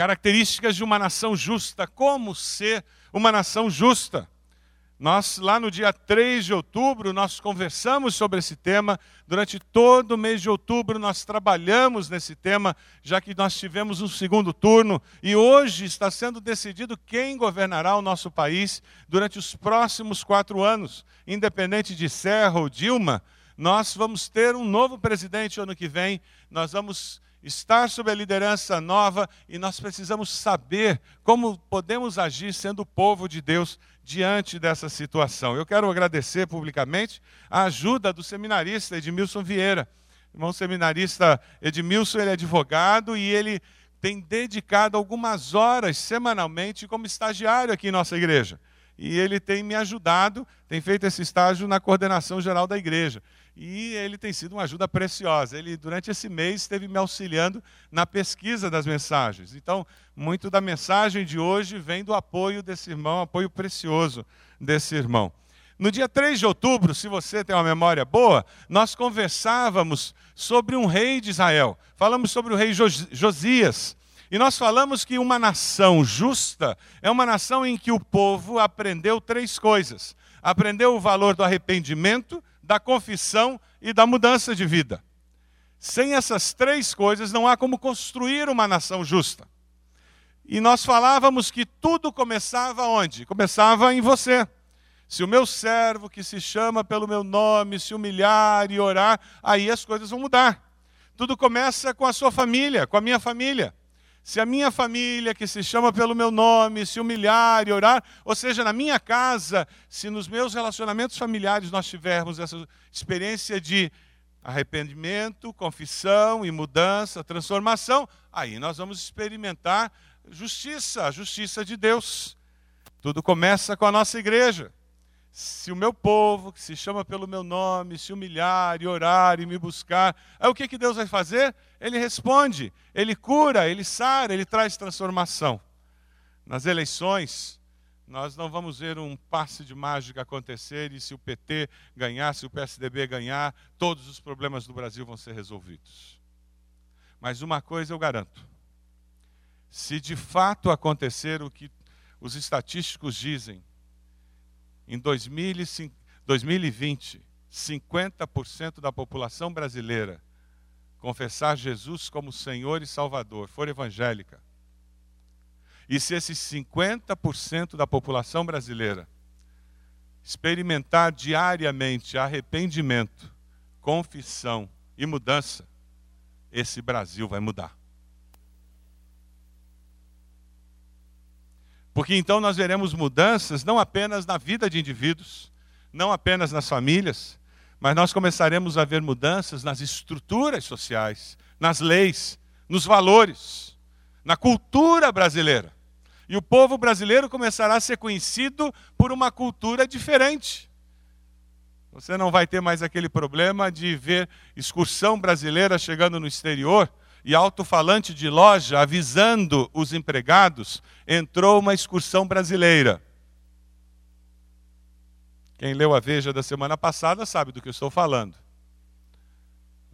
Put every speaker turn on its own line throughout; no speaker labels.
Características de uma nação justa. Como ser uma nação justa? Nós, lá no dia 3 de outubro, nós conversamos sobre esse tema. Durante todo o mês de outubro, nós trabalhamos nesse tema, já que nós tivemos um segundo turno. E hoje está sendo decidido quem governará o nosso país durante os próximos quatro anos. Independente de Serra ou Dilma, nós vamos ter um novo presidente ano que vem. Nós vamos estar sob a liderança nova e nós precisamos saber como podemos agir sendo o povo de Deus diante dessa situação. Eu quero agradecer publicamente a ajuda do seminarista Edmilson Vieira. Irmão seminarista Edmilson, ele é advogado e ele tem dedicado algumas horas semanalmente como estagiário aqui em nossa igreja. E ele tem me ajudado, tem feito esse estágio na coordenação geral da igreja e ele tem sido uma ajuda preciosa. Ele, durante esse mês, esteve me auxiliando na pesquisa das mensagens. Então, muito da mensagem de hoje vem do apoio desse irmão, apoio precioso desse irmão. No dia 3 de outubro, se você tem uma memória boa, nós conversávamos sobre um rei de Israel. Falamos sobre o rei Josias. E nós falamos que uma nação justa é uma nação em que o povo aprendeu três coisas: aprendeu o valor do arrependimento, da confissão e da mudança de vida. Sem essas três coisas, não há como construir uma nação justa. E nós falávamos que tudo começava onde? Começava em você. Se o meu servo, que se chama pelo meu nome, se humilhar e orar, aí as coisas vão mudar. Tudo começa com a sua família, com a minha família. Se a minha família, que se chama pelo meu nome, se humilhar e orar, ou seja, na minha casa, se nos meus relacionamentos familiares nós tivermos essa experiência de arrependimento, confissão e mudança, transformação, aí nós vamos experimentar justiça, a justiça de Deus. Tudo começa com a nossa igreja. Se o meu povo, que se chama pelo meu nome, se humilhar e orar e me buscar, aí o que, que Deus vai fazer? Ele responde, ele cura, ele sara, ele traz transformação. Nas eleições, nós não vamos ver um passe de mágica acontecer e se o PT ganhar, se o PSDB ganhar, todos os problemas do Brasil vão ser resolvidos. Mas uma coisa eu garanto: se de fato acontecer o que os estatísticos dizem, em 2020, 50% da população brasileira confessar Jesus como Senhor e Salvador, for evangélica, e se esses 50% da população brasileira experimentar diariamente arrependimento, confissão e mudança, esse Brasil vai mudar. Porque então nós veremos mudanças não apenas na vida de indivíduos, não apenas nas famílias, mas nós começaremos a ver mudanças nas estruturas sociais, nas leis, nos valores, na cultura brasileira. E o povo brasileiro começará a ser conhecido por uma cultura diferente. Você não vai ter mais aquele problema de ver excursão brasileira chegando no exterior e alto-falante de loja avisando os empregados, entrou uma excursão brasileira. Quem leu a Veja da semana passada sabe do que eu estou falando.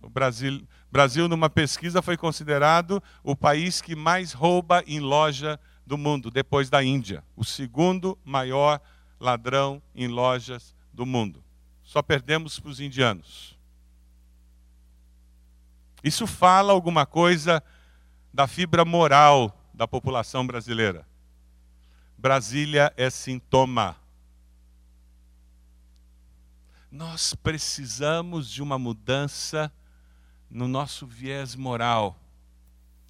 O Brasil, Brasil, numa pesquisa, foi considerado o país que mais rouba em loja do mundo, depois da Índia. O segundo maior ladrão em lojas do mundo. Só perdemos para os indianos. Isso fala alguma coisa da fibra moral da população brasileira. Brasília é sintoma. Nós precisamos de uma mudança no nosso viés moral.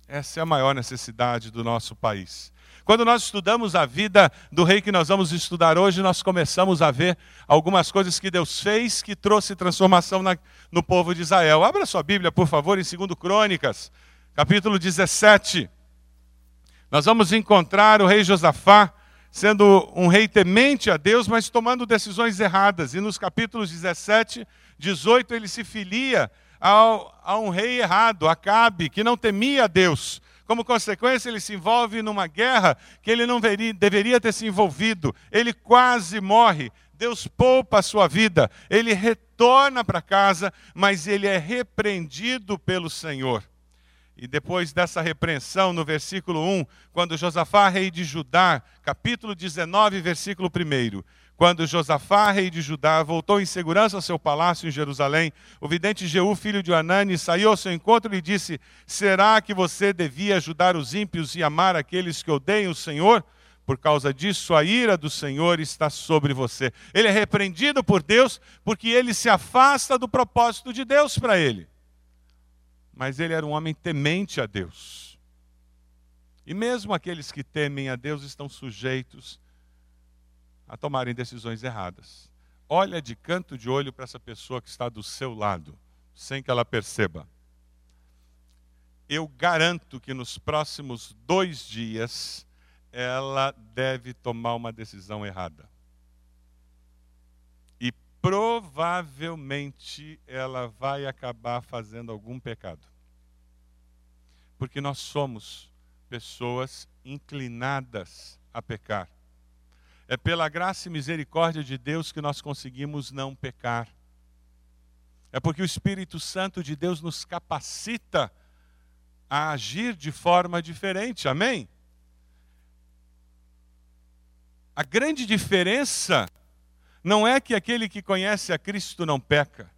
Essa é a maior necessidade do nosso país. Quando nós estudamos a vida do rei que nós vamos estudar hoje, nós começamos a ver algumas coisas que Deus fez que trouxe transformação na, no povo de Israel. Abra sua Bíblia, por favor, em 2 Crônicas, capítulo 17. Nós vamos encontrar o rei Josafá sendo um rei temente a Deus, mas tomando decisões erradas. E nos capítulos 17, 18, ele se filia ao, a um rei errado, Acabe, que não temia a Deus. Como consequência, ele se envolve numa guerra que ele não veria, deveria ter se envolvido. Ele quase morre. Deus poupa a sua vida. Ele retorna para casa, mas ele é repreendido pelo Senhor. E depois dessa repreensão, no versículo 1, quando Josafá, rei de Judá, capítulo 19, versículo 1. Quando Josafá, rei de Judá, voltou em segurança ao seu palácio em Jerusalém, o vidente Jeú, filho de Anani, saiu ao seu encontro e disse: Será que você devia ajudar os ímpios e amar aqueles que odeiam o Senhor? Por causa disso, a ira do Senhor está sobre você. Ele é repreendido por Deus porque ele se afasta do propósito de Deus para ele. Mas ele era um homem temente a Deus. E mesmo aqueles que temem a Deus estão sujeitos a tomarem decisões erradas. Olha de canto de olho para essa pessoa que está do seu lado, sem que ela perceba. Eu garanto que nos próximos dois dias ela deve tomar uma decisão errada. Provavelmente ela vai acabar fazendo algum pecado. Porque nós somos pessoas inclinadas a pecar. É pela graça e misericórdia de Deus que nós conseguimos não pecar. É porque o Espírito Santo de Deus nos capacita a agir de forma diferente. Amém? A grande diferença não é que aquele que conhece a Cristo não peca,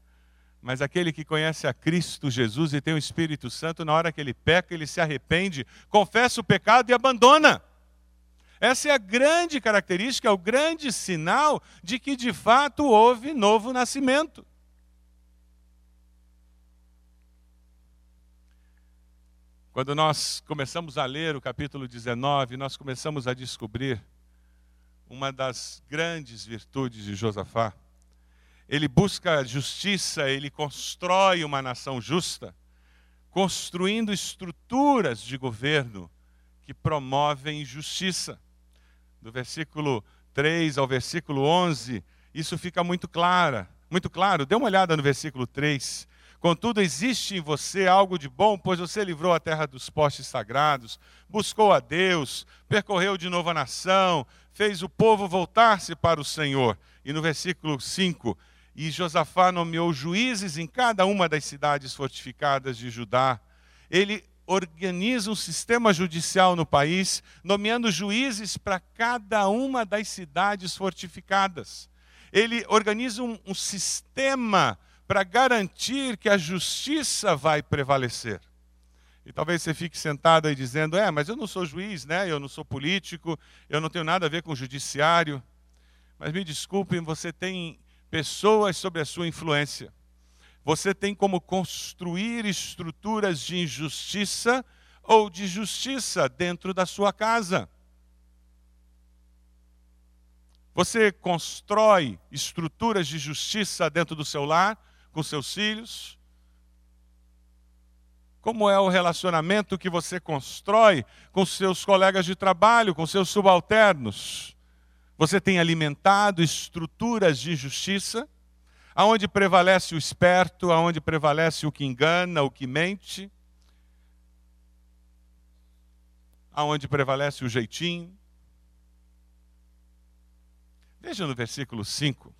mas aquele que conhece a Cristo Jesus e tem o Espírito Santo, na hora que ele peca, ele se arrepende, confessa o pecado e abandona. Essa é a grande característica, é o grande sinal de que de fato houve novo nascimento. Quando nós começamos a ler o capítulo 19, nós começamos a descobrir uma das grandes virtudes de Josafá. Ele busca justiça, ele constrói uma nação justa, construindo estruturas de governo que promovem justiça. Do versículo 3 ao versículo 11, isso fica muito claro, muito claro. Dê uma olhada no versículo 3. Contudo, existe em você algo de bom, pois você livrou a terra dos postes sagrados, buscou a Deus, percorreu de novo a nação, fez o povo voltar-se para o Senhor. E no versículo 5, e Josafá nomeou juízes em cada uma das cidades fortificadas de Judá. Ele organiza um sistema judicial no país, nomeando juízes para cada uma das cidades fortificadas. Ele organiza um, um sistema para garantir que a justiça vai prevalecer. E talvez você fique sentado aí dizendo: é, mas eu não sou juiz, né? eu não sou político, eu não tenho nada a ver com o judiciário. Mas me desculpem, você tem pessoas sob a sua influência. Você tem como construir estruturas de injustiça ou de justiça dentro da sua casa. Você constrói estruturas de justiça dentro do seu lar, com seus filhos, como é o relacionamento que você constrói com seus colegas de trabalho, com seus subalternos? Você tem alimentado estruturas de justiça, aonde prevalece o esperto, aonde prevalece o que engana, o que mente, aonde prevalece o jeitinho. Veja no versículo 5.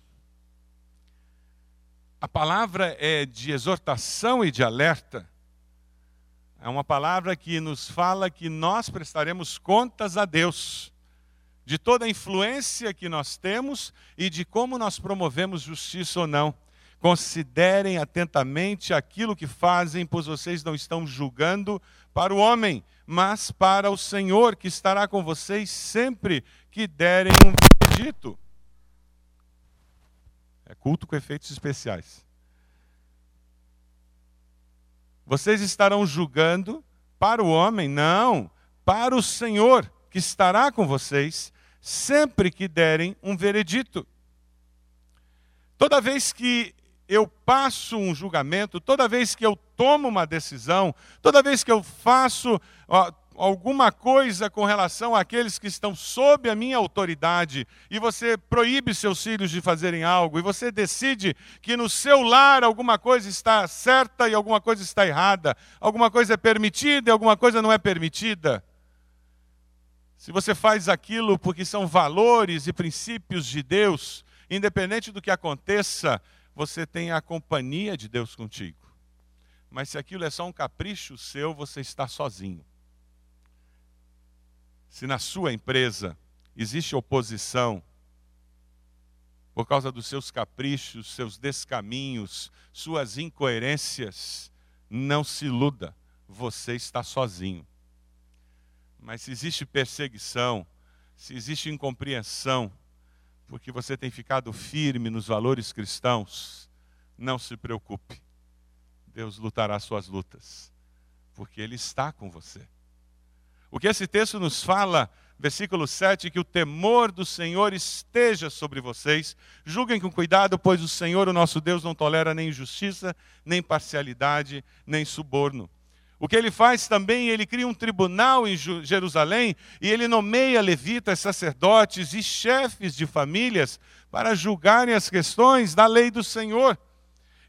A palavra é de exortação e de alerta é uma palavra que nos fala que nós prestaremos contas a Deus de toda a influência que nós temos e de como nós promovemos justiça ou não. Considerem atentamente aquilo que fazem, pois vocês não estão julgando para o homem, mas para o Senhor, que estará com vocês sempre que derem um veredito. É culto com efeitos especiais. Vocês estarão julgando para o homem? Não, para o Senhor, que estará com vocês sempre que derem um veredito. Toda vez que eu passo um julgamento, toda vez que eu tomo uma decisão, toda vez que eu faço alguma coisa com relação àqueles que estão sob a minha autoridade, e você proíbe seus filhos de fazerem algo, e você decide que no seu lar alguma coisa está certa e alguma coisa está errada, alguma coisa é permitida e alguma coisa não é permitida. Se você faz aquilo porque são valores e princípios de Deus, independente do que aconteça, você tem a companhia de Deus contigo. Mas se aquilo é só um capricho seu, você está sozinho. Se na sua empresa existe oposição por causa dos seus caprichos, seus descaminhos, suas incoerências, não se iluda, você está sozinho. Mas se existe perseguição, se existe incompreensão, porque você tem ficado firme nos valores cristãos, não se preocupe. Deus lutará suas lutas, porque Ele está com você. O que esse texto nos fala, versículo 7, que o temor do Senhor esteja sobre vocês. Julguem com cuidado, pois o Senhor, o nosso Deus, não tolera nem injustiça, nem parcialidade, nem suborno. O que ele faz também, ele cria um tribunal em Jerusalém e ele nomeia levitas, sacerdotes e chefes de famílias para julgarem as questões da lei do Senhor.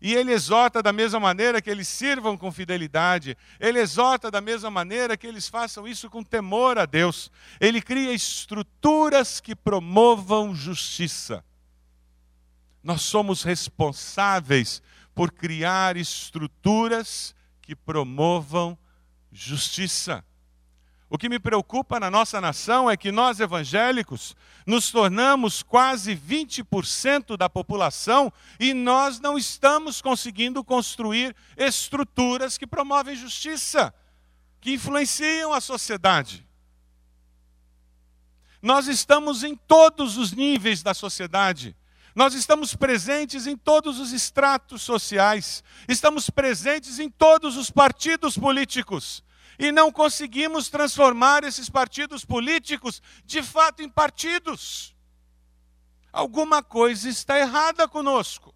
E ele exorta da mesma maneira que eles sirvam com fidelidade, ele exorta da mesma maneira que eles façam isso com temor a Deus. Ele cria estruturas que promovam justiça. Nós somos responsáveis por criar estruturas que promovam justiça. O que me preocupa na nossa nação é que nós evangélicos nos tornamos quase 20% da população e nós não estamos conseguindo construir estruturas que promovem justiça, que influenciam a sociedade. Nós estamos em todos os níveis da sociedade. Nós estamos presentes em todos os estratos sociais, estamos presentes em todos os partidos políticos e não conseguimos transformar esses partidos políticos de fato em partidos. Alguma coisa está errada conosco.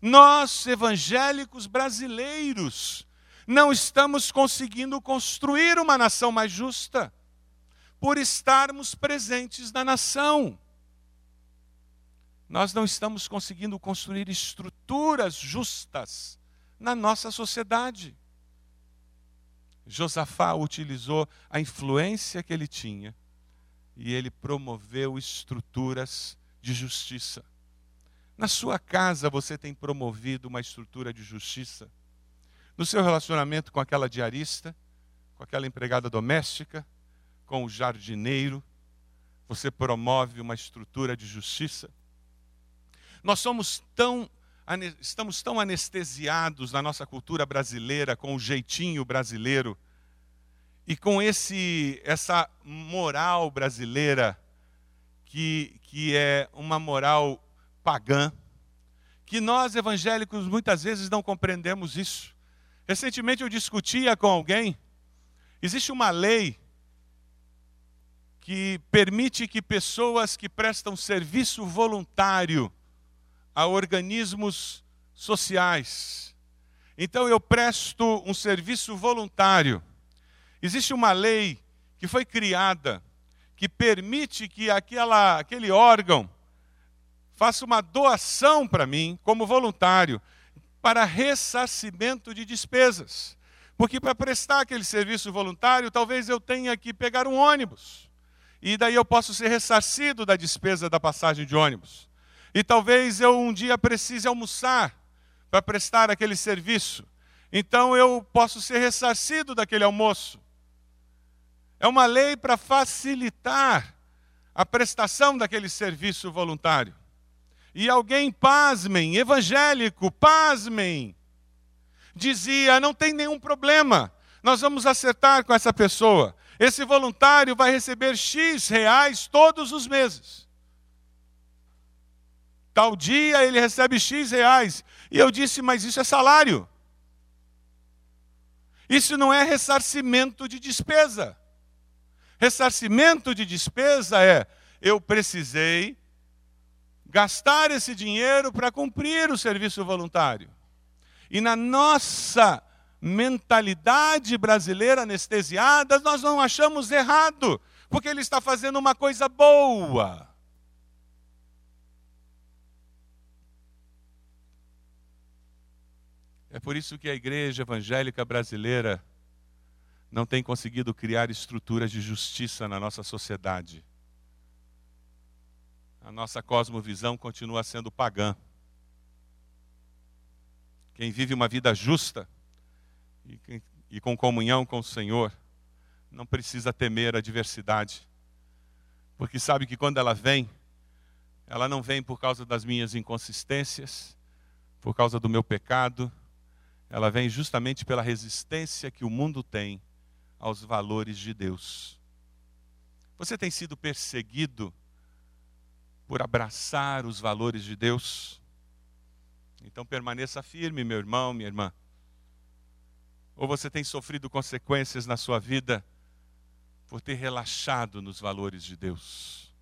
Nós, evangélicos brasileiros, não estamos conseguindo construir uma nação mais justa por estarmos presentes na nação nós não estamos conseguindo construir estruturas justas na nossa sociedade. Josafá utilizou a influência que ele tinha e ele promoveu estruturas de justiça. Na sua casa você tem promovido uma estrutura de justiça. No seu relacionamento com aquela diarista, com aquela empregada doméstica, com o jardineiro, você promove uma estrutura de justiça. Nós somos tão estamos tão anestesiados na nossa cultura brasileira com o jeitinho brasileiro e com esse essa moral brasileira que que é uma moral pagã, que nós evangélicos muitas vezes não compreendemos isso. Recentemente eu discutia com alguém, existe uma lei que permite que pessoas que prestam serviço voluntário a organismos sociais. Então eu presto um serviço voluntário. Existe uma lei que foi criada que permite que aquela, aquele órgão faça uma doação para mim, como voluntário, para ressarcimento de despesas. Porque para prestar aquele serviço voluntário, talvez eu tenha que pegar um ônibus. E daí eu posso ser ressarcido da despesa da passagem de ônibus. E talvez eu um dia precise almoçar para prestar aquele serviço. Então eu posso ser ressarcido daquele almoço. É uma lei para facilitar a prestação daquele serviço voluntário. E alguém, pasmem, evangélico, pasmem, dizia: não tem nenhum problema, nós vamos acertar com essa pessoa. Esse voluntário vai receber X reais todos os meses. Tal dia ele recebe X reais. E eu disse, mas isso é salário. Isso não é ressarcimento de despesa. Ressarcimento de despesa é eu precisei gastar esse dinheiro para cumprir o serviço voluntário. E na nossa mentalidade brasileira anestesiada, nós não achamos errado, porque ele está fazendo uma coisa boa. É por isso que a igreja evangélica brasileira não tem conseguido criar estruturas de justiça na nossa sociedade. A nossa cosmovisão continua sendo pagã. Quem vive uma vida justa e, e com comunhão com o Senhor, não precisa temer a adversidade, porque sabe que quando ela vem, ela não vem por causa das minhas inconsistências, por causa do meu pecado, ela vem justamente pela resistência que o mundo tem aos valores de Deus. Você tem sido perseguido por abraçar os valores de Deus? Então permaneça firme, meu irmão, minha irmã. Ou você tem sofrido consequências na sua vida por ter relaxado nos valores de Deus?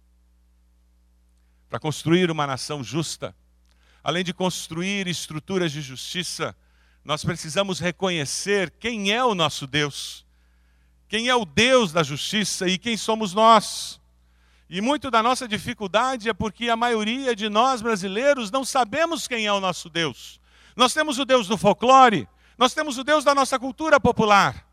Para construir uma nação justa, além de construir estruturas de justiça, nós precisamos reconhecer quem é o nosso Deus, quem é o Deus da justiça e quem somos nós. E muito da nossa dificuldade é porque a maioria de nós brasileiros não sabemos quem é o nosso Deus. Nós temos o Deus do folclore, nós temos o Deus da nossa cultura popular.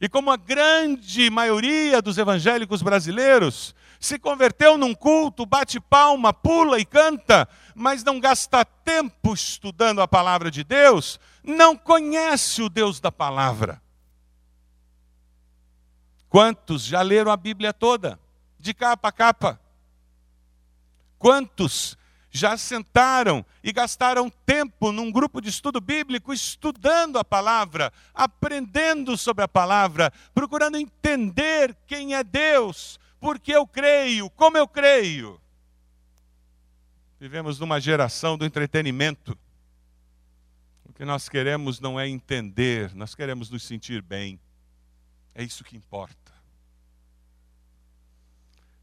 E como a grande maioria dos evangélicos brasileiros se converteu num culto, bate palma, pula e canta, mas não gasta tempo estudando a palavra de Deus, não conhece o Deus da palavra. Quantos já leram a Bíblia toda? de capa a capa. Quantos já sentaram e gastaram tempo num grupo de estudo bíblico estudando a palavra, aprendendo sobre a palavra, procurando entender quem é Deus, porque eu creio, como eu creio. Vivemos numa geração do entretenimento. O que nós queremos não é entender, nós queremos nos sentir bem. É isso que importa.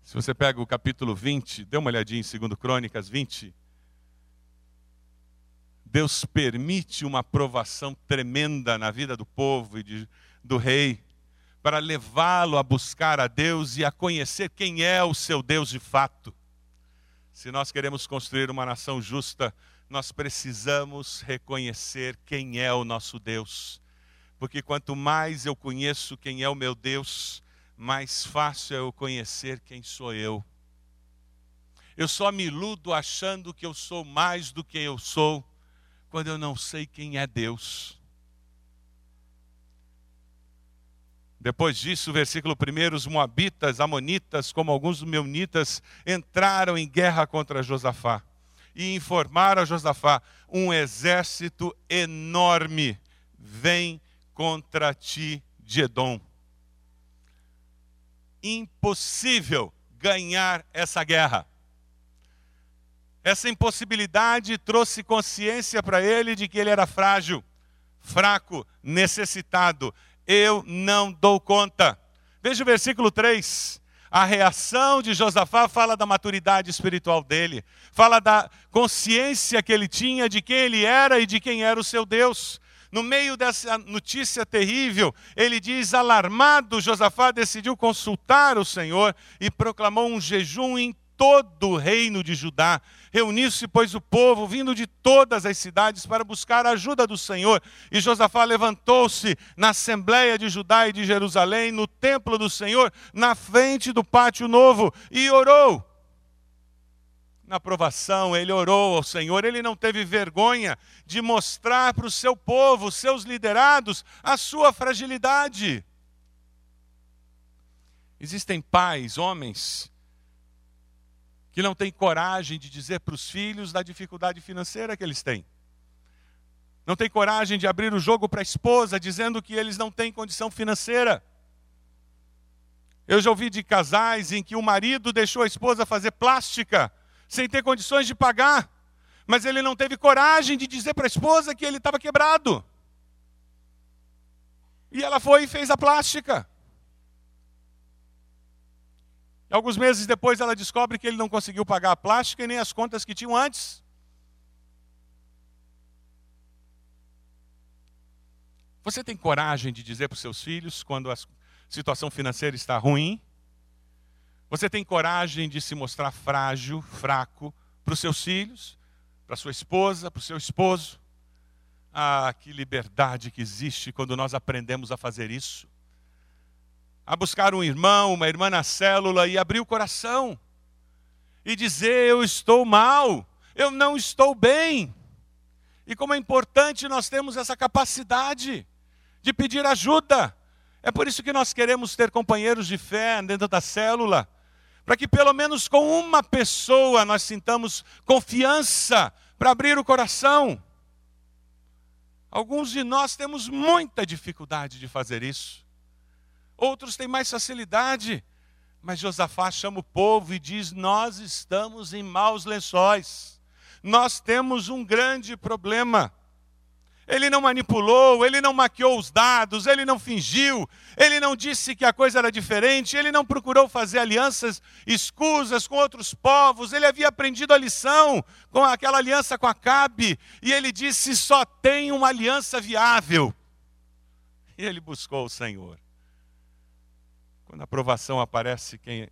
Se você pega o capítulo 20, dê uma olhadinha em 2 Crônicas 20. Deus permite uma provação tremenda na vida do povo e de, do rei, para levá-lo a buscar a Deus e a conhecer quem é o seu Deus de fato. Se nós queremos construir uma nação justa, nós precisamos reconhecer quem é o nosso Deus. Porque quanto mais eu conheço quem é o meu Deus, mais fácil é eu conhecer quem sou eu. Eu só me iludo achando que eu sou mais do que eu sou, quando eu não sei quem é Deus. Depois disso, versículo 1, os moabitas, amonitas, como alguns meunitas, entraram em guerra contra Josafá e informaram a Josafá: um exército enorme vem contra ti de Edom impossível ganhar essa guerra. Essa impossibilidade trouxe consciência para ele de que ele era frágil, fraco, necessitado. Eu não dou conta. Veja o versículo 3. A reação de Josafá fala da maturidade espiritual dele, fala da consciência que ele tinha de quem ele era e de quem era o seu Deus. No meio dessa notícia terrível, ele diz: alarmado, Josafá decidiu consultar o Senhor e proclamou um jejum todo o reino de Judá. Reuniu-se, pois, o povo, vindo de todas as cidades, para buscar a ajuda do Senhor. E Josafá levantou-se na Assembleia de Judá e de Jerusalém, no templo do Senhor, na frente do pátio novo, e orou na provação, ele orou ao Senhor, ele não teve vergonha de mostrar para o seu povo, seus liderados, a sua fragilidade. Existem pais, homens, que não têm coragem de dizer para os filhos da dificuldade financeira que eles têm. Não têm coragem de abrir o jogo para a esposa, dizendo que eles não têm condição financeira. Eu já ouvi de casais em que o marido deixou a esposa fazer plástica sem ter condições de pagar. Mas ele não teve coragem de dizer para a esposa que ele estava quebrado. E ela foi e fez a plástica. E alguns meses depois ela descobre que ele não conseguiu pagar a plástica e nem as contas que tinham antes. Você tem coragem de dizer para os seus filhos quando a situação financeira está ruim? Você tem coragem de se mostrar frágil, fraco para os seus filhos, para sua esposa, para o seu esposo? Ah, que liberdade que existe quando nós aprendemos a fazer isso. A buscar um irmão, uma irmã na célula e abrir o coração e dizer: Eu estou mal, eu não estou bem. E como é importante nós temos essa capacidade de pedir ajuda. É por isso que nós queremos ter companheiros de fé dentro da célula, para que pelo menos com uma pessoa nós sintamos confiança para abrir o coração. Alguns de nós temos muita dificuldade de fazer isso. Outros têm mais facilidade. Mas Josafá chama o povo e diz: Nós estamos em maus lençóis. Nós temos um grande problema. Ele não manipulou, ele não maquiou os dados, ele não fingiu, ele não disse que a coisa era diferente, ele não procurou fazer alianças escusas com outros povos, ele havia aprendido a lição com aquela aliança com Acabe, e ele disse: só tem uma aliança viável. E ele buscou o Senhor. Quando a aprovação aparece, quem,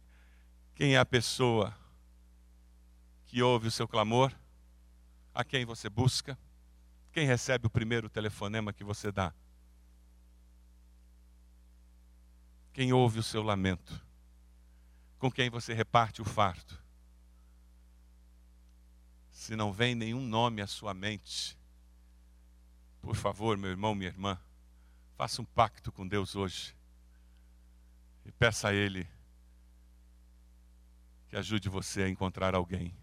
quem é a pessoa que ouve o seu clamor? A quem você busca? Quem recebe o primeiro telefonema que você dá? Quem ouve o seu lamento? Com quem você reparte o fardo? Se não vem nenhum nome à sua mente, por favor, meu irmão, minha irmã, faça um pacto com Deus hoje e peça a Ele que ajude você a encontrar alguém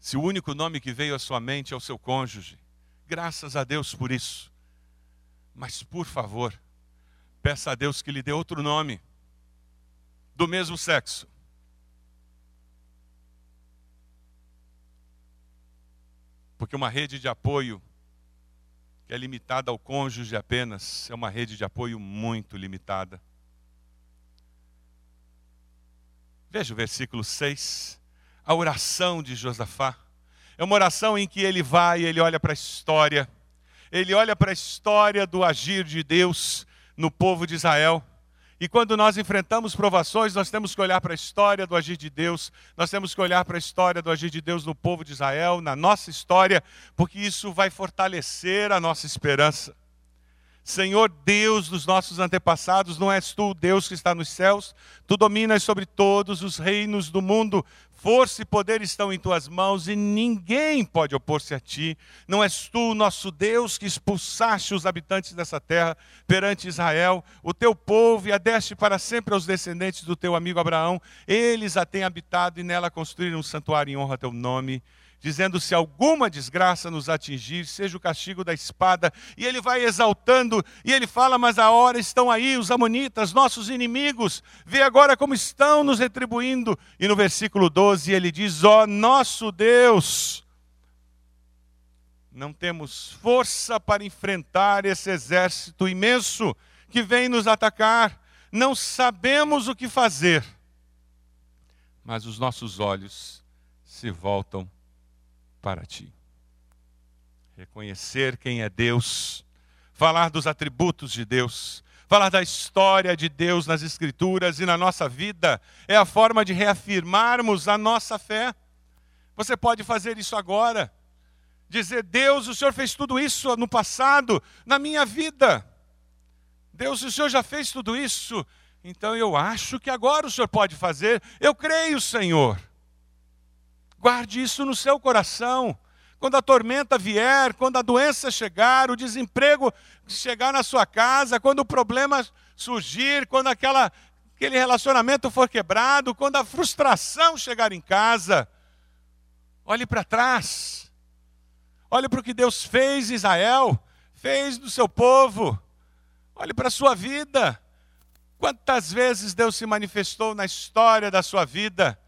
Se o único nome que veio à sua mente é o seu cônjuge, graças a Deus por isso. Mas, por favor, peça a Deus que lhe dê outro nome, do mesmo sexo. Porque uma rede de apoio que é limitada ao cônjuge apenas é uma rede de apoio muito limitada. Veja o versículo 6 a oração de Josafá. É uma oração em que ele vai, ele olha para a história, ele olha para a história do agir de Deus no povo de Israel. E quando nós enfrentamos provações, nós temos que olhar para a história do agir de Deus, nós temos que olhar para a história do agir de Deus no povo de Israel, na nossa história, porque isso vai fortalecer a nossa esperança. Senhor Deus dos nossos antepassados, não és tu o Deus que está nos céus? Tu dominas sobre todos os reinos do mundo. Força e poder estão em tuas mãos e ninguém pode opor-se a ti. Não és tu, nosso Deus, que expulsaste os habitantes dessa terra perante Israel, o teu povo, e a deste para sempre aos descendentes do teu amigo Abraão. Eles a têm habitado e nela construíram um santuário em honra a teu nome dizendo: se alguma desgraça nos atingir, seja o castigo da espada. E ele vai exaltando, e ele fala: mas a hora estão aí os amonitas, nossos inimigos, vê agora como estão nos retribuindo. E no versículo 12 ele diz: ó oh, nosso Deus. Não temos força para enfrentar esse exército imenso que vem nos atacar. Não sabemos o que fazer. Mas os nossos olhos se voltam para ti. Reconhecer quem é Deus, falar dos atributos de Deus, falar da história de Deus nas Escrituras e na nossa vida, é a forma de reafirmarmos a nossa fé. Você pode fazer isso agora. Dizer, Deus, o Senhor fez tudo isso no passado, na minha vida. Deus, o Senhor já fez tudo isso, então eu acho que agora o Senhor pode fazer. Eu creio, Senhor. Guarde isso no seu coração. Quando a tormenta vier, quando a doença chegar, o desemprego chegar na sua casa, quando o problema surgir, quando aquela, aquele relacionamento for quebrado, quando a frustração chegar em casa, olhe para trás. Olhe para o que Deus fez em Israel, fez do seu povo. Olhe para a sua vida. Quantas vezes Deus se manifestou na história da sua vida?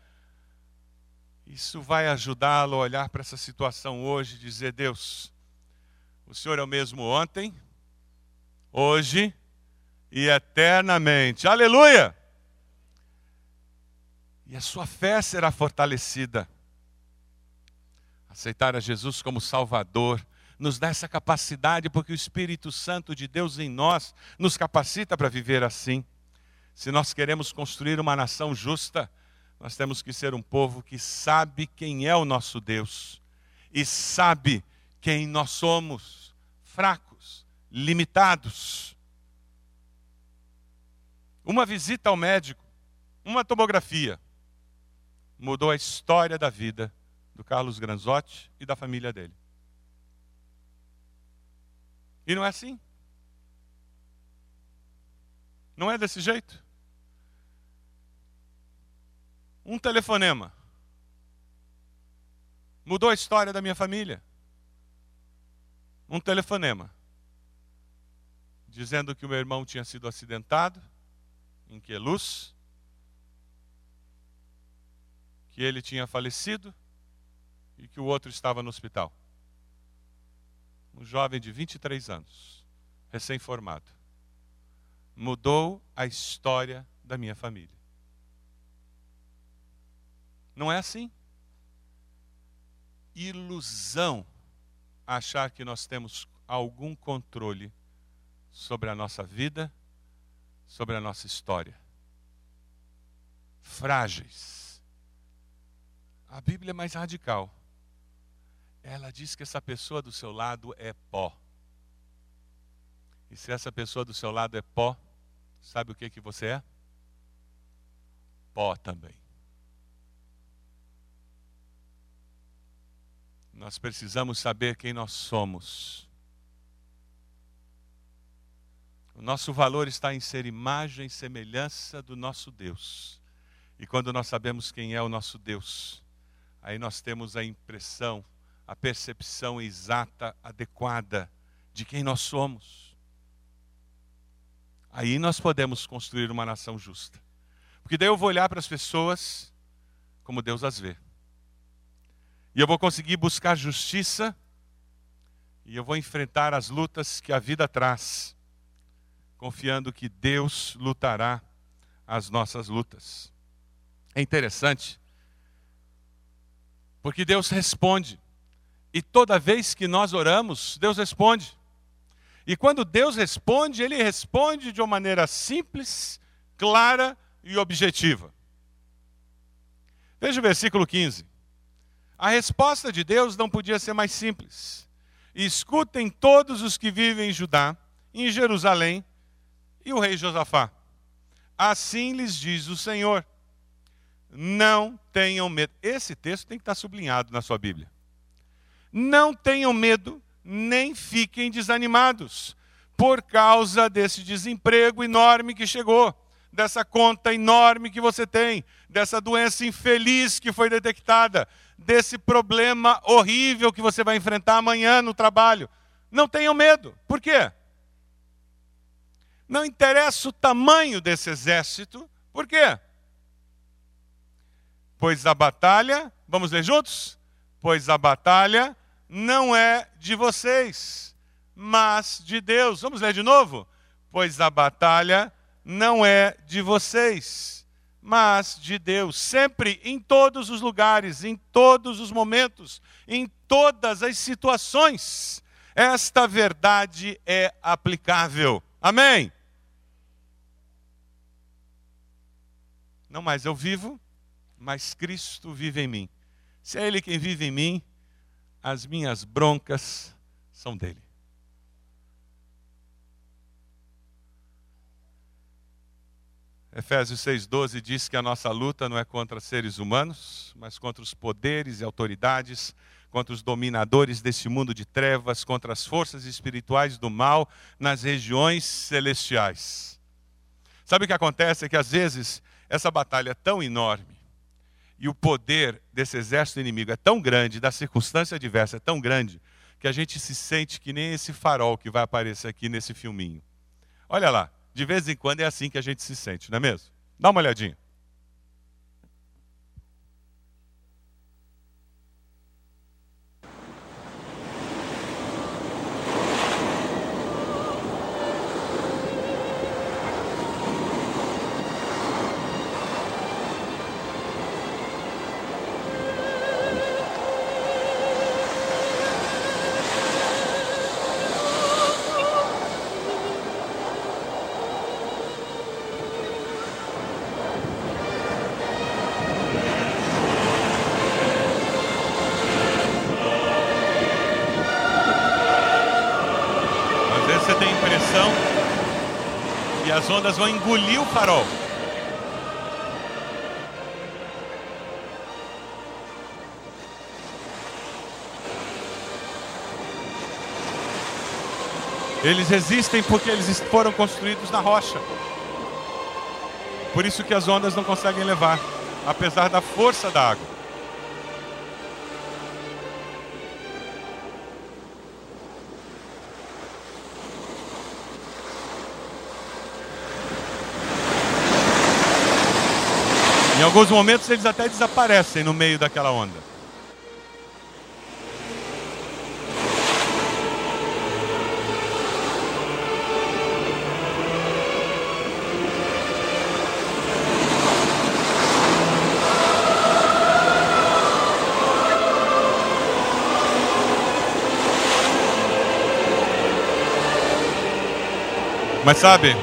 Isso vai ajudá-lo a olhar para essa situação hoje e dizer: Deus, o Senhor é o mesmo ontem, hoje e eternamente. Aleluia! E a sua fé será fortalecida. Aceitar a Jesus como Salvador nos dá essa capacidade, porque o Espírito Santo de Deus em nós nos capacita para viver assim. Se nós queremos construir uma nação justa, nós temos que ser um povo que sabe quem é o nosso Deus e sabe quem nós somos, fracos, limitados. Uma visita ao médico, uma tomografia, mudou a história da vida do Carlos Granzotti e da família dele. E não é assim. Não é desse jeito. Um telefonema mudou a história da minha família. Um telefonema dizendo que o meu irmão tinha sido acidentado em Queluz, que ele tinha falecido e que o outro estava no hospital. Um jovem de 23 anos, recém-formado. Mudou a história da minha família. Não é assim. Ilusão achar que nós temos algum controle sobre a nossa vida, sobre a nossa história. Frágeis. A Bíblia é mais radical. Ela diz que essa pessoa do seu lado é pó. E se essa pessoa do seu lado é pó, sabe o que que você é? Pó também. Nós precisamos saber quem nós somos. O nosso valor está em ser imagem e semelhança do nosso Deus. E quando nós sabemos quem é o nosso Deus, aí nós temos a impressão, a percepção exata, adequada de quem nós somos. Aí nós podemos construir uma nação justa. Porque daí eu vou olhar para as pessoas como Deus as vê. E eu vou conseguir buscar justiça e eu vou enfrentar as lutas que a vida traz, confiando que Deus lutará as nossas lutas. É interessante, porque Deus responde, e toda vez que nós oramos, Deus responde. E quando Deus responde, Ele responde de uma maneira simples, clara e objetiva. Veja o versículo 15. A resposta de Deus não podia ser mais simples. Escutem todos os que vivem em Judá, em Jerusalém, e o rei Josafá. Assim lhes diz o Senhor: Não tenham medo. Esse texto tem que estar sublinhado na sua Bíblia. Não tenham medo, nem fiquem desanimados, por causa desse desemprego enorme que chegou dessa conta enorme que você tem, dessa doença infeliz que foi detectada, desse problema horrível que você vai enfrentar amanhã no trabalho. Não tenham medo. Por quê? Não interessa o tamanho desse exército. Por quê? Pois a batalha, vamos ler juntos? Pois a batalha não é de vocês, mas de Deus. Vamos ler de novo? Pois a batalha não é de vocês, mas de Deus. Sempre, em todos os lugares, em todos os momentos, em todas as situações, esta verdade é aplicável. Amém? Não mais eu vivo, mas Cristo vive em mim. Se é Ele quem vive em mim, as minhas broncas são dele. Efésios 6,12 diz que a nossa luta não é contra seres humanos, mas contra os poderes e autoridades, contra os dominadores deste mundo de trevas, contra as forças espirituais do mal nas regiões celestiais. Sabe o que acontece? É que às vezes essa batalha é tão enorme e o poder desse exército inimigo é tão grande, da circunstância adversa é tão grande, que a gente se sente que nem esse farol que vai aparecer aqui nesse filminho. Olha lá, de vez em quando é assim que a gente se sente, não é mesmo? Dá uma olhadinha. Ondas vão engolir o farol. Eles resistem porque eles foram construídos na rocha. Por isso que as ondas não conseguem levar, apesar da força da água. Em alguns momentos eles até desaparecem no meio daquela onda. Mas sabe,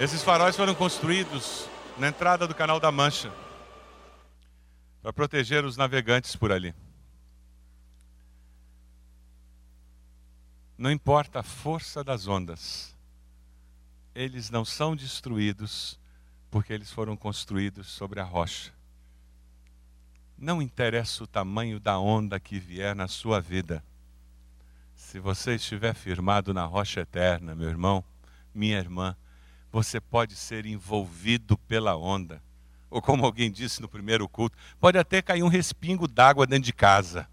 esses faróis foram construídos na entrada do Canal da Mancha, para proteger os navegantes por ali. Não importa a força das ondas, eles não são destruídos porque eles foram construídos sobre a rocha. Não interessa o tamanho da onda que vier na sua vida. Se você estiver firmado na rocha eterna, meu irmão, minha irmã, você pode ser envolvido pela onda. Ou como alguém disse no primeiro culto, pode até cair um respingo d'água dentro de casa.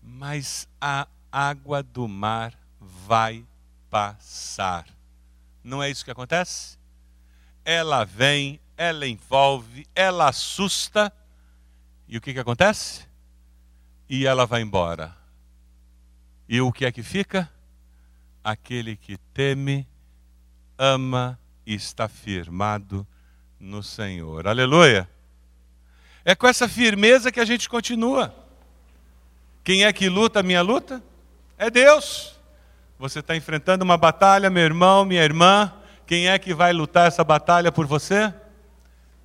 Mas a água do mar vai passar. Não é isso que acontece? Ela vem, ela envolve, ela assusta. E o que, que acontece? E ela vai embora. E o que é que fica? Aquele que teme, ama e está firmado no Senhor. Aleluia! É com essa firmeza que a gente continua. Quem é que luta a minha luta? É Deus. Você está enfrentando uma batalha, meu irmão, minha irmã. Quem é que vai lutar essa batalha por você?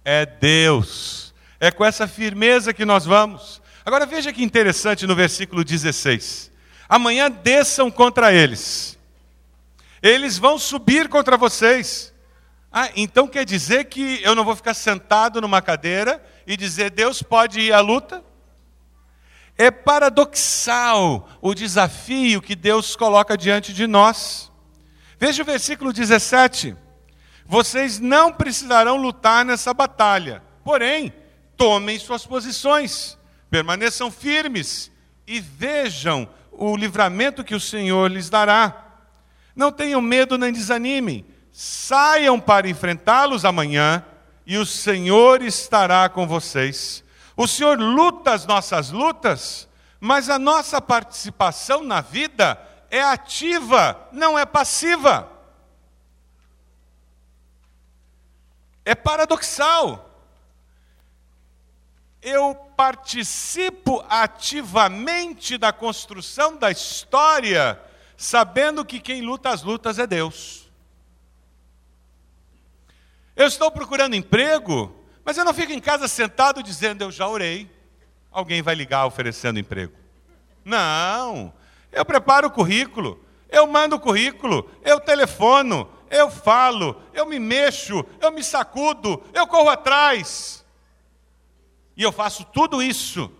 É Deus. É com essa firmeza que nós vamos. Agora veja que interessante no versículo 16. Amanhã desçam contra eles eles vão subir contra vocês. Ah, então quer dizer que eu não vou ficar sentado numa cadeira e dizer Deus pode ir à luta? É paradoxal o desafio que Deus coloca diante de nós. Veja o versículo 17. Vocês não precisarão lutar nessa batalha, porém, tomem suas posições, permaneçam firmes e vejam o livramento que o Senhor lhes dará. Não tenham medo nem desanimem. Saiam para enfrentá-los amanhã e o Senhor estará com vocês. O Senhor luta as nossas lutas, mas a nossa participação na vida é ativa, não é passiva. É paradoxal. Eu participo ativamente da construção da história sabendo que quem luta as lutas é Deus. Eu estou procurando emprego, mas eu não fico em casa sentado dizendo eu já orei. Alguém vai ligar oferecendo emprego. Não, eu preparo o currículo, eu mando o currículo, eu telefono, eu falo, eu me mexo, eu me sacudo, eu corro atrás. E eu faço tudo isso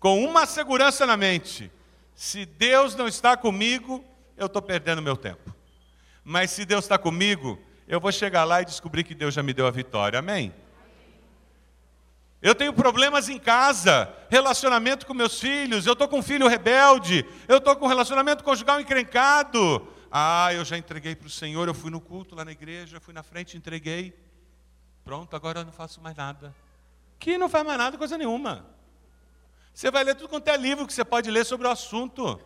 com uma segurança na mente: se Deus não está comigo, eu estou perdendo meu tempo. Mas se Deus está comigo, eu vou chegar lá e descobrir que Deus já me deu a vitória. Amém? Eu tenho problemas em casa, relacionamento com meus filhos, eu estou com um filho rebelde, eu estou com um relacionamento conjugal encrencado. Ah, eu já entreguei para o Senhor, eu fui no culto lá na igreja, fui na frente, entreguei. Pronto, agora eu não faço mais nada. Que não faz mais nada, coisa nenhuma. Você vai ler tudo quanto é livro que você pode ler sobre o assunto.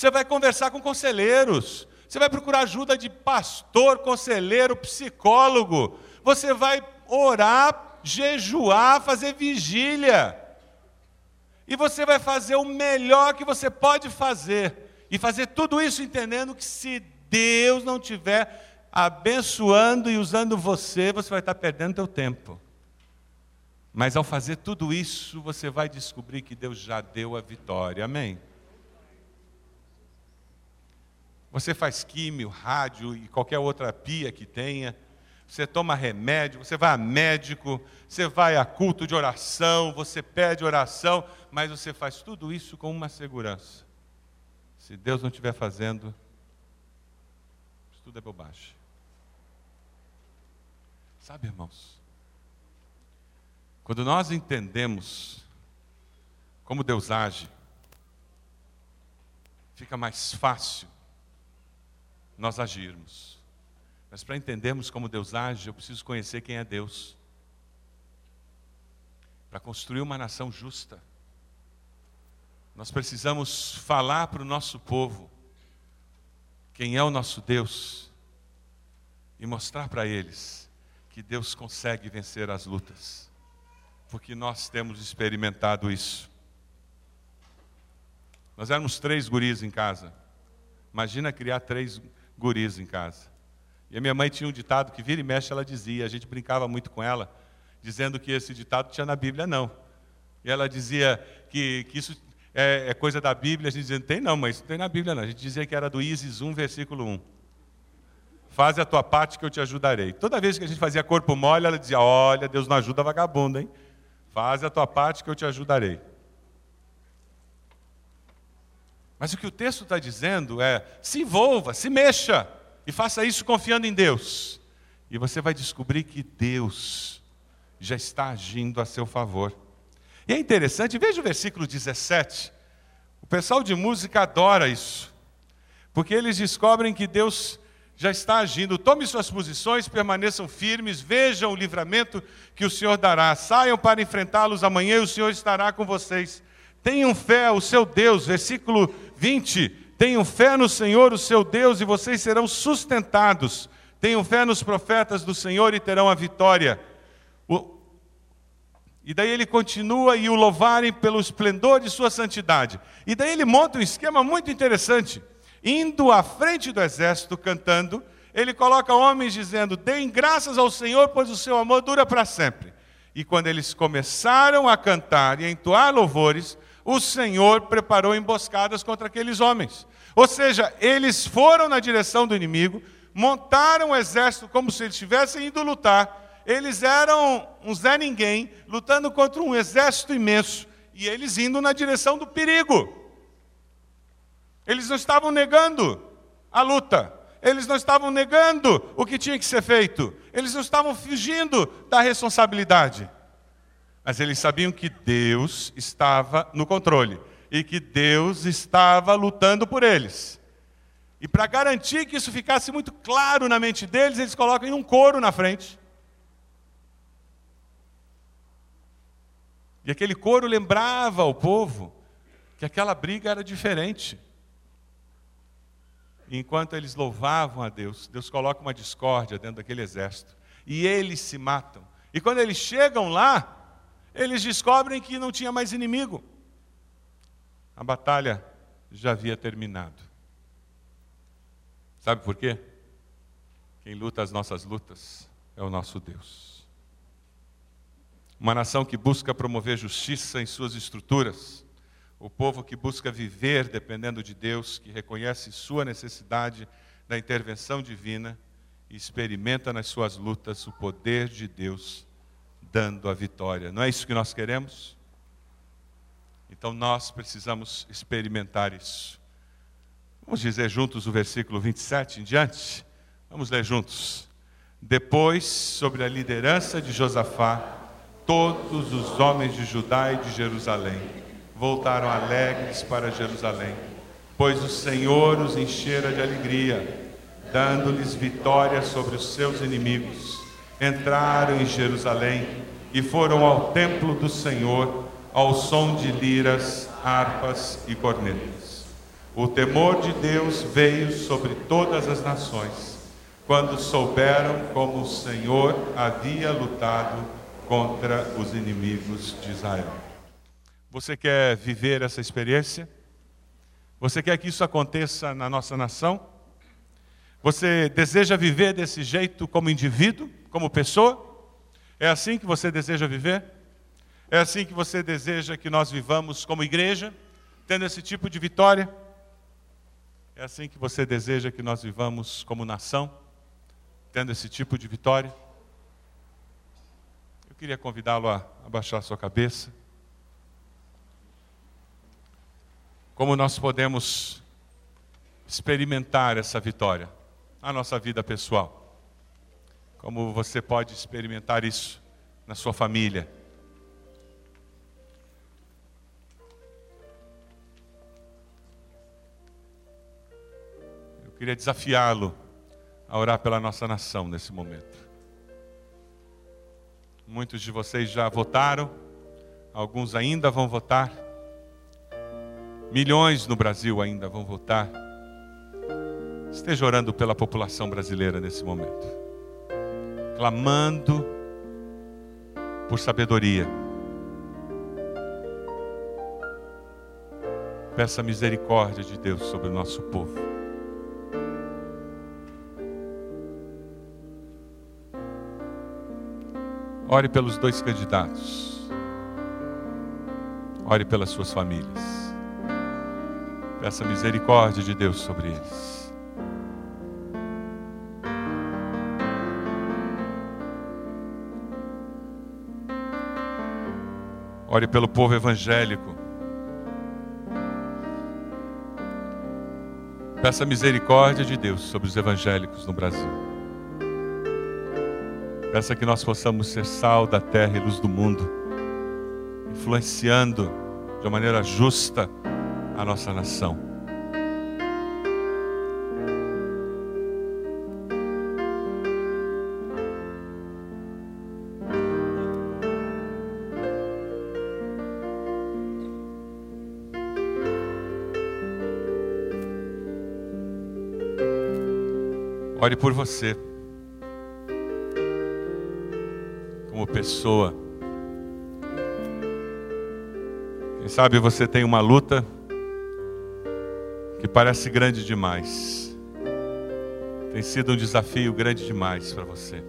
Você vai conversar com conselheiros. Você vai procurar ajuda de pastor, conselheiro, psicólogo. Você vai orar, jejuar, fazer vigília. E você vai fazer o melhor que você pode fazer. E fazer tudo isso entendendo que se Deus não tiver abençoando e usando você, você vai estar perdendo seu tempo. Mas ao fazer tudo isso, você vai descobrir que Deus já deu a vitória. Amém? Você faz químio, rádio e qualquer outra pia que tenha. Você toma remédio, você vai a médico, você vai a culto de oração, você pede oração, mas você faz tudo isso com uma segurança. Se Deus não estiver fazendo, isso tudo é bobagem. Sabe, irmãos, quando nós entendemos como Deus age, fica mais fácil nós agirmos. Mas para entendermos como Deus age, eu preciso conhecer quem é Deus. Para construir uma nação justa, nós precisamos falar para o nosso povo quem é o nosso Deus e mostrar para eles que Deus consegue vencer as lutas, porque nós temos experimentado isso. Nós éramos três guris em casa. Imagina criar três guris em casa. E a minha mãe tinha um ditado que vira e mexe ela dizia, a gente brincava muito com ela, dizendo que esse ditado tinha na Bíblia, não. E ela dizia que, que isso é, é, coisa da Bíblia, a gente dizia, tem não, mas não tem na Bíblia não. A gente dizia que era do Isis 1, versículo 1. Faze a tua parte que eu te ajudarei. Toda vez que a gente fazia corpo mole, ela dizia, olha, Deus não ajuda vagabundo, hein? Faze a tua parte que eu te ajudarei. Mas o que o texto está dizendo é: se envolva, se mexa, e faça isso confiando em Deus. E você vai descobrir que Deus já está agindo a seu favor. E é interessante, veja o versículo 17. O pessoal de música adora isso, porque eles descobrem que Deus já está agindo. Tome suas posições, permaneçam firmes, vejam o livramento que o Senhor dará. Saiam para enfrentá-los amanhã e o Senhor estará com vocês. Tenham fé, o seu Deus, versículo 20. Tenham fé no Senhor, o seu Deus, e vocês serão sustentados. Tenham fé nos profetas do Senhor e terão a vitória. O... E daí ele continua e o louvarem pelo esplendor de sua santidade. E daí ele monta um esquema muito interessante. Indo à frente do exército cantando, ele coloca homens dizendo: Deem graças ao Senhor, pois o seu amor dura para sempre. E quando eles começaram a cantar e a entoar louvores, o Senhor preparou emboscadas contra aqueles homens. Ou seja, eles foram na direção do inimigo, montaram um exército como se eles estivessem indo lutar. Eles eram um Zé Ninguém, lutando contra um exército imenso, e eles indo na direção do perigo. Eles não estavam negando a luta, eles não estavam negando o que tinha que ser feito, eles não estavam fugindo da responsabilidade. Mas eles sabiam que Deus estava no controle e que Deus estava lutando por eles. E para garantir que isso ficasse muito claro na mente deles, eles colocam um coro na frente. E aquele coro lembrava ao povo que aquela briga era diferente. E enquanto eles louvavam a Deus, Deus coloca uma discórdia dentro daquele exército. E eles se matam. E quando eles chegam lá, eles descobrem que não tinha mais inimigo. A batalha já havia terminado. Sabe por quê? Quem luta as nossas lutas é o nosso Deus. Uma nação que busca promover justiça em suas estruturas, o povo que busca viver dependendo de Deus, que reconhece sua necessidade da intervenção divina e experimenta nas suas lutas o poder de Deus dando a vitória. Não é isso que nós queremos? Então nós precisamos experimentar isso. Vamos dizer juntos o versículo 27 em diante? Vamos ler juntos. Depois, sobre a liderança de Josafá, todos os homens de Judá e de Jerusalém voltaram alegres para Jerusalém, pois o Senhor os enchera de alegria, dando-lhes vitória sobre os seus inimigos entraram em Jerusalém e foram ao templo do Senhor ao som de liras, harpas e cornetas. O temor de Deus veio sobre todas as nações, quando souberam como o Senhor havia lutado contra os inimigos de Israel. Você quer viver essa experiência? Você quer que isso aconteça na nossa nação? Você deseja viver desse jeito como indivíduo? Como pessoa? É assim que você deseja viver? É assim que você deseja que nós vivamos como igreja, tendo esse tipo de vitória? É assim que você deseja que nós vivamos como nação, tendo esse tipo de vitória? Eu queria convidá-lo a abaixar sua cabeça. Como nós podemos experimentar essa vitória na nossa vida pessoal. Como você pode experimentar isso na sua família. Eu queria desafiá-lo a orar pela nossa nação nesse momento. Muitos de vocês já votaram, alguns ainda vão votar. Milhões no Brasil ainda vão votar. Esteja orando pela população brasileira nesse momento, clamando por sabedoria. Peça misericórdia de Deus sobre o nosso povo. Ore pelos dois candidatos. Ore pelas suas famílias. Peça misericórdia de Deus sobre eles. Ore pelo povo evangélico. Peça misericórdia de Deus sobre os evangélicos no Brasil. Peça que nós possamos ser sal da terra e luz do mundo, influenciando de uma maneira justa a nossa nação. Ore por você, como pessoa. Quem sabe você tem uma luta que parece grande demais. Tem sido um desafio grande demais para você.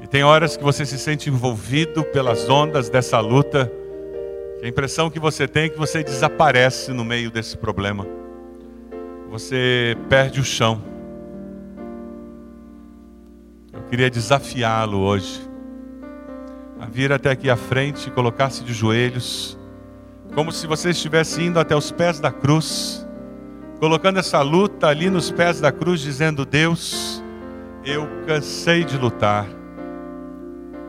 E tem horas que você se sente envolvido pelas ondas dessa luta. A impressão que você tem é que você desaparece no meio desse problema. Você perde o chão. Queria desafiá-lo hoje a vir até aqui à frente colocar-se de joelhos, como se você estivesse indo até os pés da cruz, colocando essa luta ali nos pés da cruz, dizendo: Deus, eu cansei de lutar.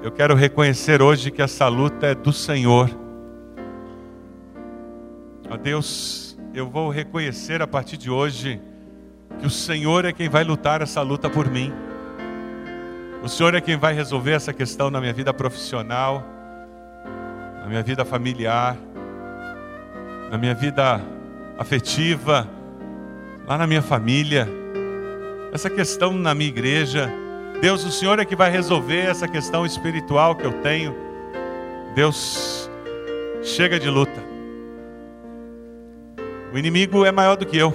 Eu quero reconhecer hoje que essa luta é do Senhor. Ó Deus, eu vou reconhecer a partir de hoje que o Senhor é quem vai lutar essa luta por mim. O Senhor é quem vai resolver essa questão na minha vida profissional, na minha vida familiar, na minha vida afetiva, lá na minha família, essa questão na minha igreja. Deus, o Senhor é que vai resolver essa questão espiritual que eu tenho. Deus, chega de luta. O inimigo é maior do que eu.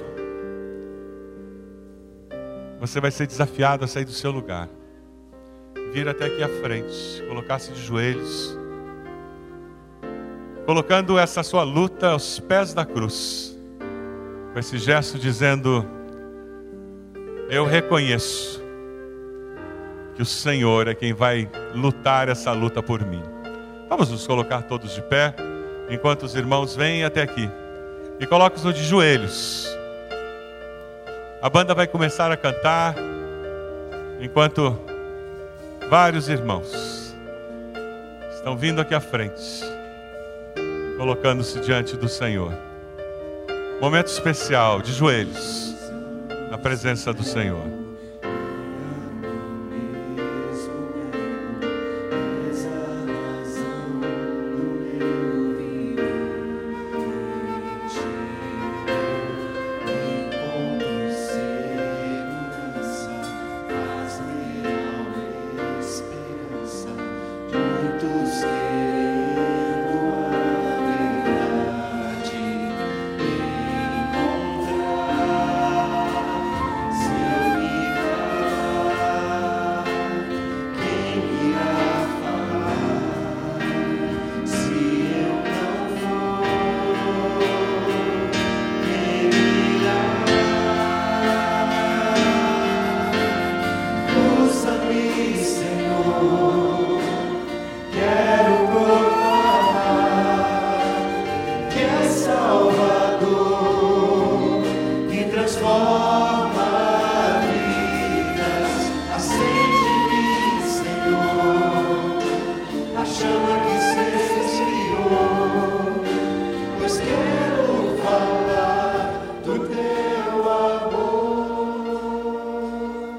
Você vai ser desafiado a sair do seu lugar vir até aqui à frente, colocar-se de joelhos, colocando essa sua luta aos pés da cruz, com esse gesto dizendo: Eu reconheço que o Senhor é quem vai lutar essa luta por mim. Vamos nos colocar todos de pé, enquanto os irmãos vêm até aqui, e coloque-nos de joelhos. A banda vai começar a cantar, enquanto Vários irmãos estão vindo aqui à frente, colocando-se diante do Senhor. Momento especial de joelhos na presença do Senhor.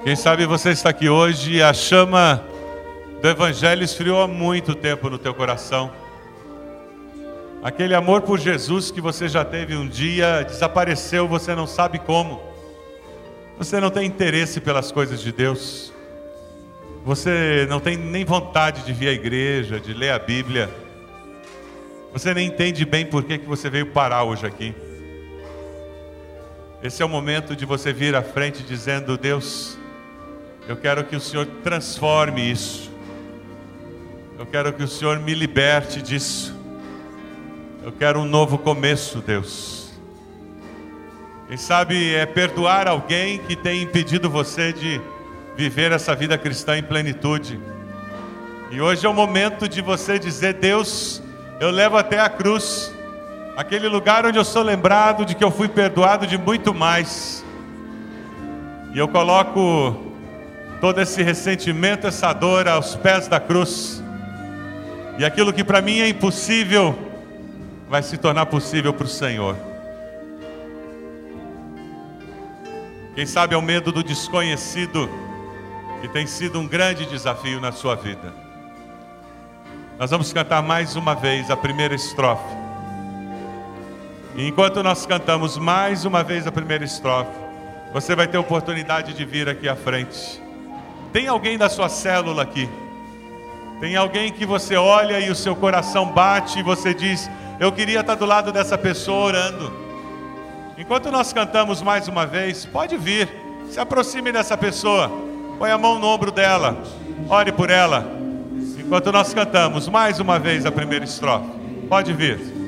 Quem sabe você está aqui hoje e a chama do Evangelho esfriou há muito tempo no teu coração. Aquele amor por Jesus que você já teve um dia desapareceu, você não sabe como. Você não tem interesse pelas coisas de Deus. Você não tem nem vontade de vir à igreja, de ler a Bíblia. Você nem entende bem por que, que você veio parar hoje aqui. Esse é o momento de você vir à frente dizendo: Deus, eu quero que o Senhor transforme isso. Eu quero que o Senhor me liberte disso. Eu quero um novo começo, Deus. Quem sabe é perdoar alguém que tem impedido você de viver essa vida cristã em plenitude. E hoje é o momento de você dizer: Deus, eu levo até a cruz, aquele lugar onde eu sou lembrado de que eu fui perdoado de muito mais. E eu coloco todo esse ressentimento, essa dor aos pés da cruz. E aquilo que para mim é impossível vai se tornar possível para o Senhor. Quem sabe é o medo do desconhecido que tem sido um grande desafio na sua vida. Nós vamos cantar mais uma vez a primeira estrofe. E enquanto nós cantamos mais uma vez a primeira estrofe, você vai ter oportunidade de vir aqui à frente. Tem alguém da sua célula aqui? Tem alguém que você olha e o seu coração bate e você diz: Eu queria estar do lado dessa pessoa orando. Enquanto nós cantamos mais uma vez, pode vir, se aproxime dessa pessoa, põe a mão no ombro dela, ore por ela. Enquanto nós cantamos mais uma vez a primeira estrofe, pode vir.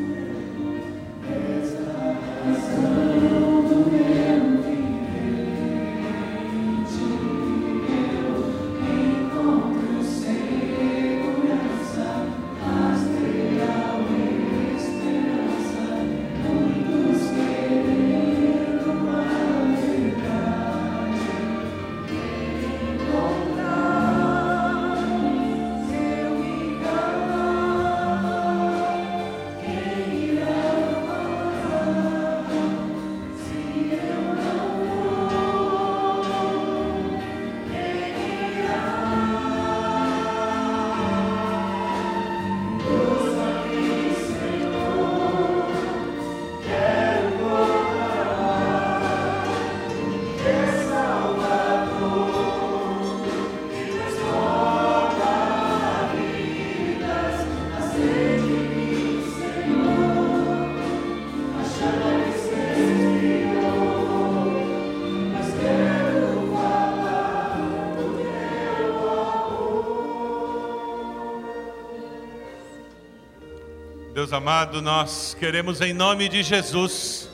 Deus amado, nós queremos em nome de Jesus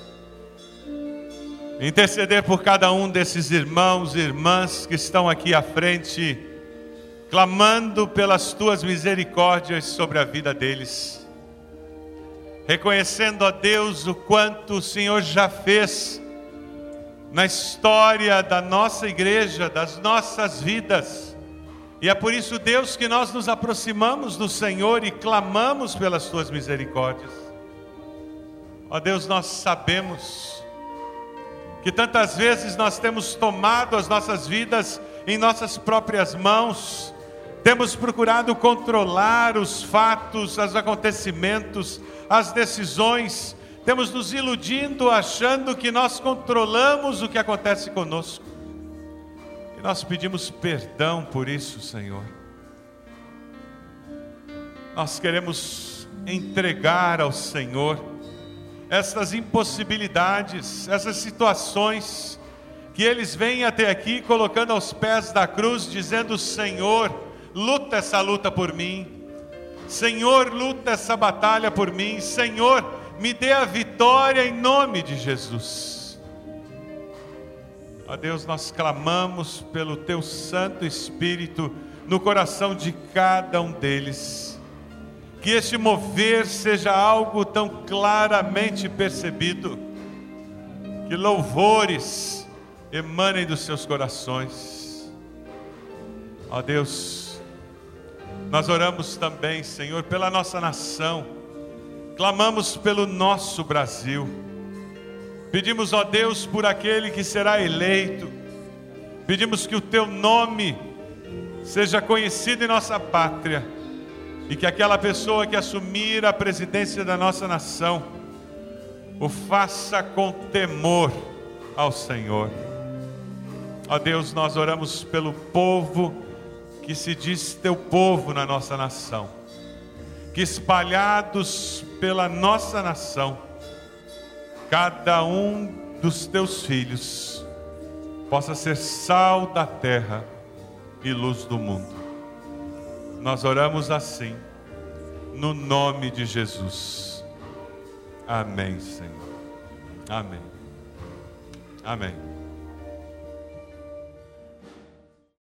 interceder por cada um desses irmãos e irmãs que estão aqui à frente, clamando pelas tuas misericórdias sobre a vida deles, reconhecendo a Deus o quanto o Senhor já fez na história da nossa igreja, das nossas vidas e é por isso, Deus, que nós nos aproximamos do Senhor e clamamos pelas tuas misericórdias. Ó Deus, nós sabemos que tantas vezes nós temos tomado as nossas vidas em nossas próprias mãos, temos procurado controlar os fatos, os acontecimentos, as decisões, temos nos iludindo achando que nós controlamos o que acontece conosco. E nós pedimos perdão por isso, Senhor. Nós queremos entregar ao Senhor essas impossibilidades, essas situações que eles vêm até aqui colocando aos pés da cruz, dizendo: Senhor, luta essa luta por mim. Senhor, luta essa batalha por mim. Senhor, me dê a vitória em nome de Jesus. Ó Deus, nós clamamos pelo Teu Santo Espírito no coração de cada um deles. Que este mover seja algo tão claramente percebido, que louvores emanem dos seus corações. Ó Deus, nós oramos também, Senhor, pela nossa nação, clamamos pelo nosso Brasil Pedimos, ó Deus, por aquele que será eleito. Pedimos que o teu nome seja conhecido em nossa pátria e que aquela pessoa que assumir a presidência da nossa nação o faça com temor ao Senhor. Ó Deus, nós oramos pelo povo que se diz teu povo na nossa nação, que espalhados pela nossa nação, cada um dos teus filhos possa ser sal da terra e luz do mundo. Nós oramos assim, no nome de Jesus. Amém, Senhor. Amém. Amém.